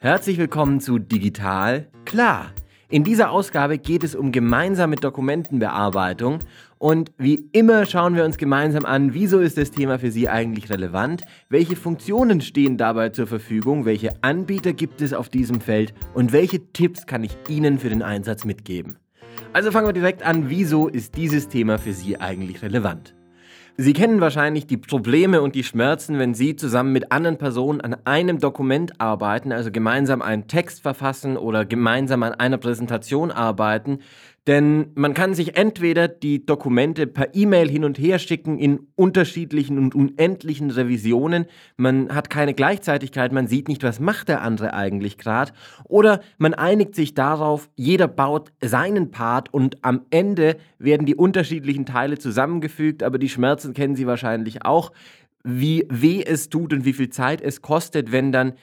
Herzlich willkommen zu Digital Klar. In dieser Ausgabe geht es um gemeinsame Dokumentenbearbeitung und wie immer schauen wir uns gemeinsam an, wieso ist das Thema für Sie eigentlich relevant, welche Funktionen stehen dabei zur Verfügung, welche Anbieter gibt es auf diesem Feld und welche Tipps kann ich Ihnen für den Einsatz mitgeben. Also fangen wir direkt an, wieso ist dieses Thema für Sie eigentlich relevant? Sie kennen wahrscheinlich die Probleme und die Schmerzen, wenn Sie zusammen mit anderen Personen an einem Dokument arbeiten, also gemeinsam einen Text verfassen oder gemeinsam an einer Präsentation arbeiten, denn man kann sich entweder die Dokumente per E-Mail hin und her schicken in unterschiedlichen und unendlichen Revisionen. Man hat keine Gleichzeitigkeit, man sieht nicht, was macht der andere eigentlich gerade. Oder man einigt sich darauf, jeder baut seinen Part und am Ende werden die unterschiedlichen Teile zusammengefügt. Aber die Schmerzen kennen Sie wahrscheinlich auch, wie weh es tut und wie viel Zeit es kostet, wenn dann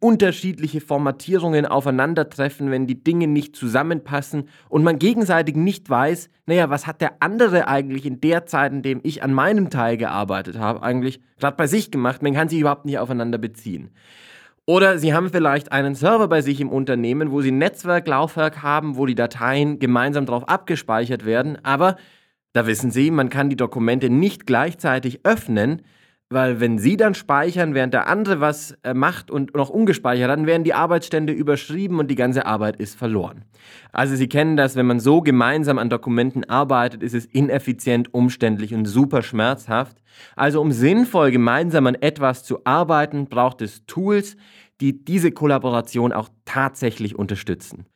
unterschiedliche Formatierungen aufeinandertreffen, wenn die Dinge nicht zusammenpassen und man gegenseitig nicht weiß, naja, was hat der andere eigentlich in der Zeit, in dem ich an meinem Teil gearbeitet habe, eigentlich gerade bei sich gemacht, man kann sich überhaupt nicht aufeinander beziehen. Oder Sie haben vielleicht einen Server bei sich im Unternehmen, wo Sie Netzwerklaufwerk haben, wo die Dateien gemeinsam drauf abgespeichert werden, aber da wissen Sie, man kann die Dokumente nicht gleichzeitig öffnen, weil wenn Sie dann speichern, während der andere was äh, macht und noch ungespeichert, dann werden die Arbeitsstände überschrieben und die ganze Arbeit ist verloren. Also Sie kennen das, wenn man so gemeinsam an Dokumenten arbeitet, ist es ineffizient, umständlich und super schmerzhaft. Also um sinnvoll gemeinsam an etwas zu arbeiten, braucht es Tools, die diese Kollaboration auch tatsächlich unterstützen.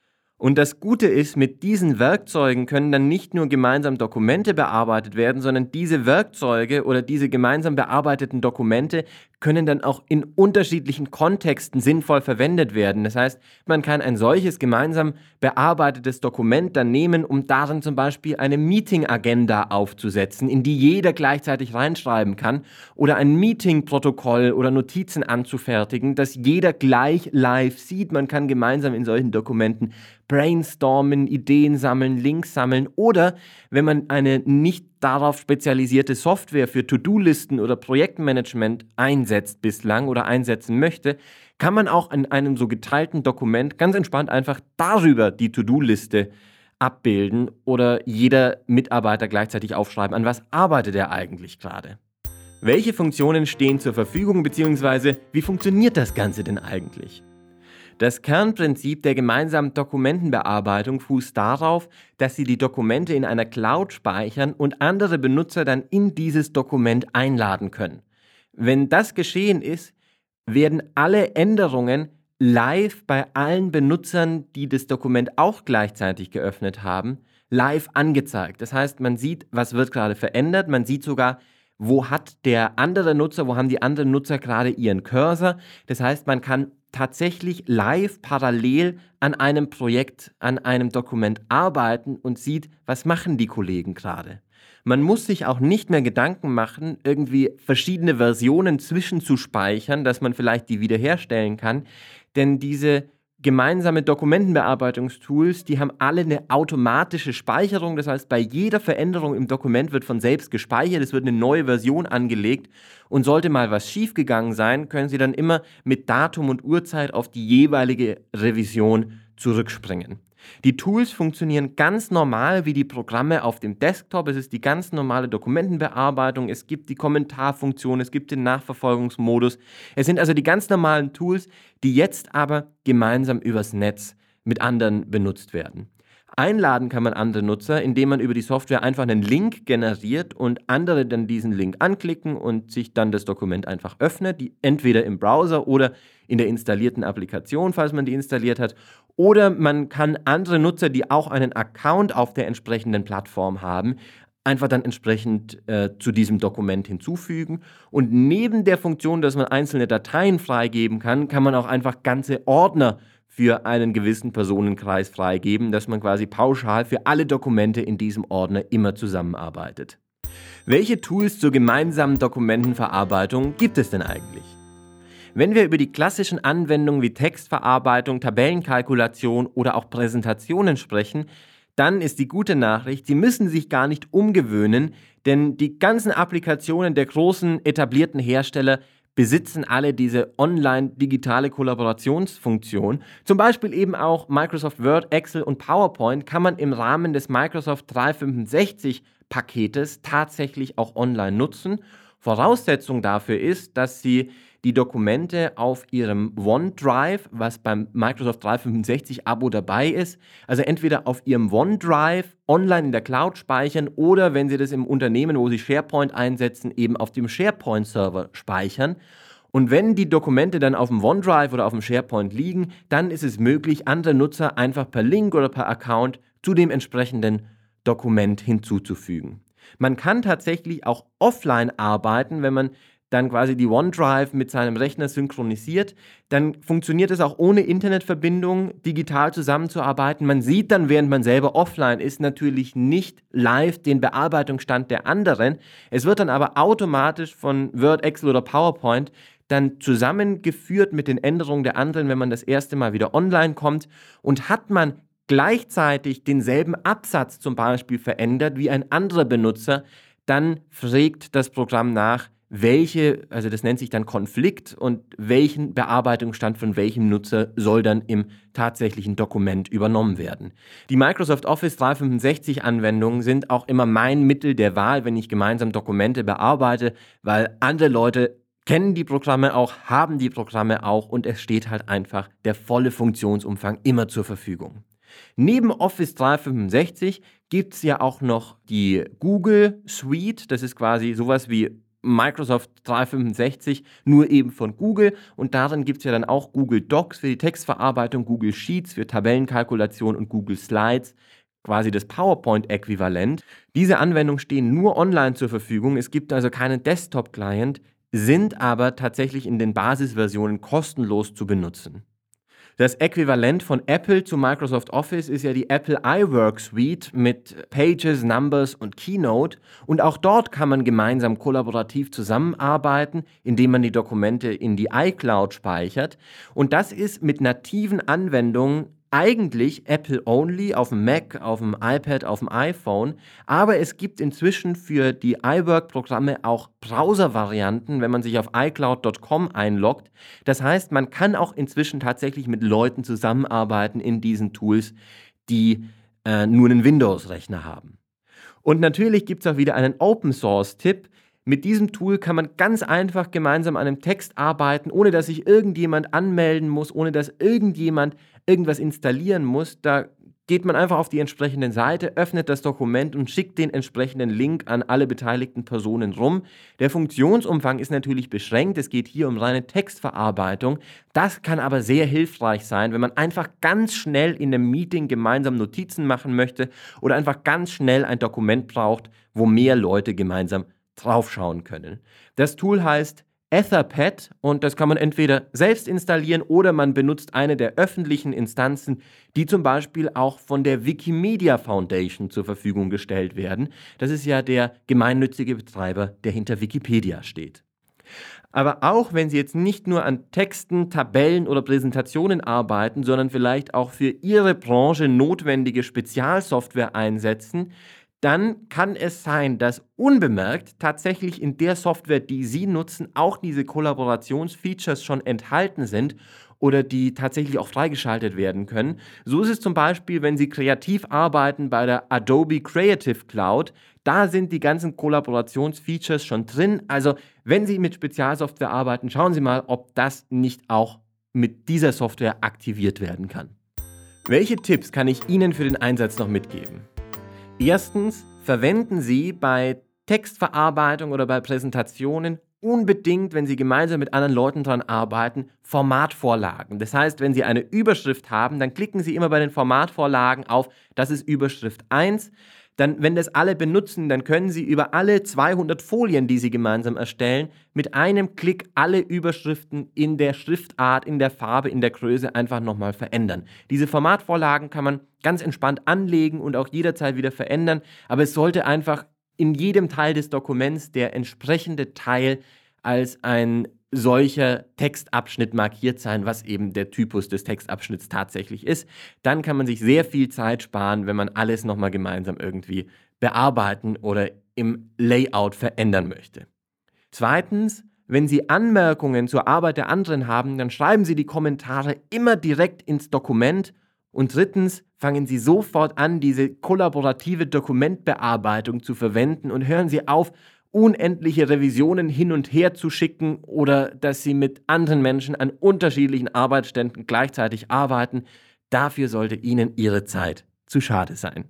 Und das Gute ist, mit diesen Werkzeugen können dann nicht nur gemeinsam Dokumente bearbeitet werden, sondern diese Werkzeuge oder diese gemeinsam bearbeiteten Dokumente können dann auch in unterschiedlichen Kontexten sinnvoll verwendet werden. Das heißt, man kann ein solches gemeinsam bearbeitetes Dokument dann nehmen, um darin zum Beispiel eine Meeting-Agenda aufzusetzen, in die jeder gleichzeitig reinschreiben kann, oder ein Meeting-Protokoll oder Notizen anzufertigen, das jeder gleich live sieht. Man kann gemeinsam in solchen Dokumenten brainstormen, Ideen sammeln, Links sammeln oder wenn man eine nicht darauf spezialisierte Software für To-Do-Listen oder Projektmanagement einsetzt bislang oder einsetzen möchte, kann man auch in einem so geteilten Dokument ganz entspannt einfach darüber die To-Do-Liste abbilden oder jeder Mitarbeiter gleichzeitig aufschreiben, an was arbeitet er eigentlich gerade. Welche Funktionen stehen zur Verfügung bzw. wie funktioniert das Ganze denn eigentlich? Das Kernprinzip der gemeinsamen Dokumentenbearbeitung fußt darauf, dass Sie die Dokumente in einer Cloud speichern und andere Benutzer dann in dieses Dokument einladen können. Wenn das geschehen ist, werden alle Änderungen live bei allen Benutzern, die das Dokument auch gleichzeitig geöffnet haben, live angezeigt. Das heißt, man sieht, was wird gerade verändert, man sieht sogar, wo hat der andere Nutzer, wo haben die anderen Nutzer gerade ihren Cursor. Das heißt, man kann tatsächlich live parallel an einem Projekt, an einem Dokument arbeiten und sieht, was machen die Kollegen gerade. Man muss sich auch nicht mehr Gedanken machen, irgendwie verschiedene Versionen zwischenzuspeichern, dass man vielleicht die wiederherstellen kann, denn diese gemeinsame Dokumentenbearbeitungstools, die haben alle eine automatische Speicherung. Das heißt, bei jeder Veränderung im Dokument wird von selbst gespeichert, es wird eine neue Version angelegt und sollte mal was schiefgegangen sein, können Sie dann immer mit Datum und Uhrzeit auf die jeweilige Revision zurückspringen. Die Tools funktionieren ganz normal wie die Programme auf dem Desktop. Es ist die ganz normale Dokumentenbearbeitung. Es gibt die Kommentarfunktion, es gibt den Nachverfolgungsmodus. Es sind also die ganz normalen Tools, die jetzt aber gemeinsam übers Netz mit anderen benutzt werden. Einladen kann man andere Nutzer, indem man über die Software einfach einen Link generiert und andere dann diesen Link anklicken und sich dann das Dokument einfach öffnet, die entweder im Browser oder in der installierten Applikation, falls man die installiert hat. Oder man kann andere Nutzer, die auch einen Account auf der entsprechenden Plattform haben, einfach dann entsprechend äh, zu diesem Dokument hinzufügen. Und neben der Funktion, dass man einzelne Dateien freigeben kann, kann man auch einfach ganze Ordner für einen gewissen Personenkreis freigeben, dass man quasi pauschal für alle Dokumente in diesem Ordner immer zusammenarbeitet. Welche Tools zur gemeinsamen Dokumentenverarbeitung gibt es denn eigentlich? Wenn wir über die klassischen Anwendungen wie Textverarbeitung, Tabellenkalkulation oder auch Präsentationen sprechen, dann ist die gute Nachricht, Sie müssen sich gar nicht umgewöhnen, denn die ganzen Applikationen der großen etablierten Hersteller besitzen alle diese online-digitale Kollaborationsfunktion. Zum Beispiel eben auch Microsoft Word, Excel und PowerPoint kann man im Rahmen des Microsoft 365 Paketes tatsächlich auch online nutzen. Voraussetzung dafür ist, dass Sie die Dokumente auf Ihrem OneDrive, was beim Microsoft 365 Abo dabei ist, also entweder auf Ihrem OneDrive online in der Cloud speichern oder wenn Sie das im Unternehmen, wo Sie SharePoint einsetzen, eben auf dem SharePoint-Server speichern. Und wenn die Dokumente dann auf dem OneDrive oder auf dem SharePoint liegen, dann ist es möglich, andere Nutzer einfach per Link oder per Account zu dem entsprechenden Dokument hinzuzufügen. Man kann tatsächlich auch offline arbeiten, wenn man dann quasi die OneDrive mit seinem Rechner synchronisiert, dann funktioniert es auch ohne Internetverbindung, digital zusammenzuarbeiten. Man sieht dann, während man selber offline ist, natürlich nicht live den Bearbeitungsstand der anderen. Es wird dann aber automatisch von Word, Excel oder PowerPoint dann zusammengeführt mit den Änderungen der anderen, wenn man das erste Mal wieder online kommt. Und hat man gleichzeitig denselben Absatz zum Beispiel verändert wie ein anderer Benutzer, dann fragt das Programm nach, welche, also das nennt sich dann Konflikt und welchen Bearbeitungsstand von welchem Nutzer soll dann im tatsächlichen Dokument übernommen werden. Die Microsoft Office 365 Anwendungen sind auch immer mein Mittel der Wahl, wenn ich gemeinsam Dokumente bearbeite, weil andere Leute kennen die Programme auch, haben die Programme auch und es steht halt einfach der volle Funktionsumfang immer zur Verfügung. Neben Office 365 gibt es ja auch noch die Google Suite. Das ist quasi sowas wie Microsoft 365, nur eben von Google. Und darin gibt es ja dann auch Google Docs für die Textverarbeitung, Google Sheets für Tabellenkalkulation und Google Slides, quasi das PowerPoint-Äquivalent. Diese Anwendungen stehen nur online zur Verfügung. Es gibt also keinen Desktop-Client, sind aber tatsächlich in den Basisversionen kostenlos zu benutzen. Das Äquivalent von Apple zu Microsoft Office ist ja die Apple iWork Suite mit Pages, Numbers und Keynote. Und auch dort kann man gemeinsam kollaborativ zusammenarbeiten, indem man die Dokumente in die iCloud speichert. Und das ist mit nativen Anwendungen eigentlich Apple-only auf dem Mac, auf dem iPad, auf dem iPhone, aber es gibt inzwischen für die iWork-Programme auch Browser-Varianten, wenn man sich auf iCloud.com einloggt. Das heißt, man kann auch inzwischen tatsächlich mit Leuten zusammenarbeiten in diesen Tools, die äh, nur einen Windows-Rechner haben. Und natürlich gibt es auch wieder einen Open-Source-Tipp. Mit diesem Tool kann man ganz einfach gemeinsam an einem Text arbeiten, ohne dass sich irgendjemand anmelden muss, ohne dass irgendjemand irgendwas installieren muss, da geht man einfach auf die entsprechende Seite, öffnet das Dokument und schickt den entsprechenden Link an alle beteiligten Personen rum. Der Funktionsumfang ist natürlich beschränkt, es geht hier um reine Textverarbeitung. Das kann aber sehr hilfreich sein, wenn man einfach ganz schnell in einem Meeting gemeinsam Notizen machen möchte oder einfach ganz schnell ein Dokument braucht, wo mehr Leute gemeinsam draufschauen können. Das Tool heißt Etherpad und das kann man entweder selbst installieren oder man benutzt eine der öffentlichen Instanzen, die zum Beispiel auch von der Wikimedia Foundation zur Verfügung gestellt werden. Das ist ja der gemeinnützige Betreiber, der hinter Wikipedia steht. Aber auch wenn Sie jetzt nicht nur an Texten, Tabellen oder Präsentationen arbeiten, sondern vielleicht auch für Ihre Branche notwendige Spezialsoftware einsetzen, dann kann es sein, dass unbemerkt tatsächlich in der Software, die Sie nutzen, auch diese Kollaborationsfeatures schon enthalten sind oder die tatsächlich auch freigeschaltet werden können. So ist es zum Beispiel, wenn Sie kreativ arbeiten bei der Adobe Creative Cloud. Da sind die ganzen Kollaborationsfeatures schon drin. Also wenn Sie mit Spezialsoftware arbeiten, schauen Sie mal, ob das nicht auch mit dieser Software aktiviert werden kann. Welche Tipps kann ich Ihnen für den Einsatz noch mitgeben? Erstens, verwenden Sie bei Textverarbeitung oder bei Präsentationen unbedingt, wenn Sie gemeinsam mit anderen Leuten daran arbeiten, Formatvorlagen. Das heißt, wenn Sie eine Überschrift haben, dann klicken Sie immer bei den Formatvorlagen auf, das ist Überschrift 1 dann, wenn das alle benutzen, dann können Sie über alle 200 Folien, die Sie gemeinsam erstellen, mit einem Klick alle Überschriften in der Schriftart, in der Farbe, in der Größe einfach nochmal verändern. Diese Formatvorlagen kann man ganz entspannt anlegen und auch jederzeit wieder verändern, aber es sollte einfach in jedem Teil des Dokuments der entsprechende Teil als ein solcher Textabschnitt markiert sein, was eben der Typus des Textabschnitts tatsächlich ist. Dann kann man sich sehr viel Zeit sparen, wenn man alles nochmal gemeinsam irgendwie bearbeiten oder im Layout verändern möchte. Zweitens, wenn Sie Anmerkungen zur Arbeit der anderen haben, dann schreiben Sie die Kommentare immer direkt ins Dokument. Und drittens, fangen Sie sofort an, diese kollaborative Dokumentbearbeitung zu verwenden und hören Sie auf, unendliche Revisionen hin und her zu schicken oder dass Sie mit anderen Menschen an unterschiedlichen Arbeitsständen gleichzeitig arbeiten. Dafür sollte Ihnen Ihre Zeit zu schade sein.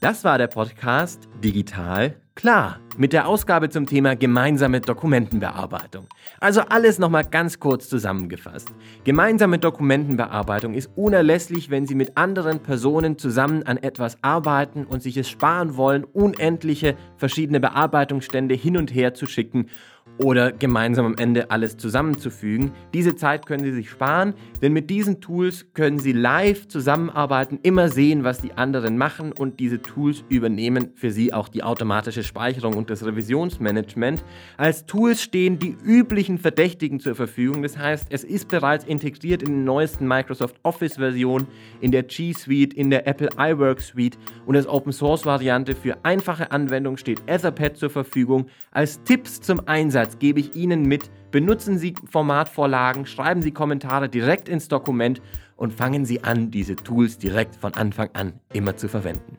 Das war der Podcast Digital Klar, mit der Ausgabe zum Thema gemeinsame Dokumentenbearbeitung. Also alles nochmal ganz kurz zusammengefasst. Gemeinsame Dokumentenbearbeitung ist unerlässlich, wenn Sie mit anderen Personen zusammen an etwas arbeiten und sich es sparen wollen, unendliche verschiedene Bearbeitungsstände hin und her zu schicken oder gemeinsam am Ende alles zusammenzufügen. Diese Zeit können Sie sich sparen, denn mit diesen Tools können Sie live zusammenarbeiten, immer sehen, was die anderen machen und diese Tools übernehmen für Sie auch die automatische Speicherung und das Revisionsmanagement. Als Tools stehen die üblichen Verdächtigen zur Verfügung, das heißt, es ist bereits integriert in den neuesten Microsoft Office Versionen, in der G Suite, in der Apple iWork Suite und als Open Source Variante für einfache Anwendungen steht Etherpad zur Verfügung. Als Tipps zum Einsatz Einsatz gebe ich Ihnen mit. Benutzen Sie Formatvorlagen, schreiben Sie Kommentare direkt ins Dokument und fangen Sie an, diese Tools direkt von Anfang an immer zu verwenden.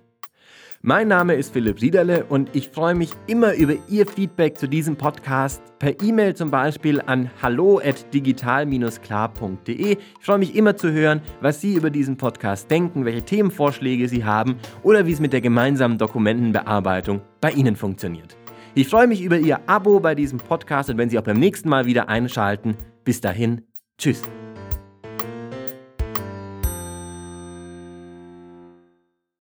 Mein Name ist Philipp Siederle und ich freue mich immer über Ihr Feedback zu diesem Podcast per E-Mail zum Beispiel an hallo@digital-klar.de. Ich freue mich immer zu hören, was Sie über diesen Podcast denken, welche Themenvorschläge Sie haben oder wie es mit der gemeinsamen Dokumentenbearbeitung bei Ihnen funktioniert. Ich freue mich über Ihr Abo bei diesem Podcast und wenn Sie auch beim nächsten Mal wieder einschalten. Bis dahin, tschüss.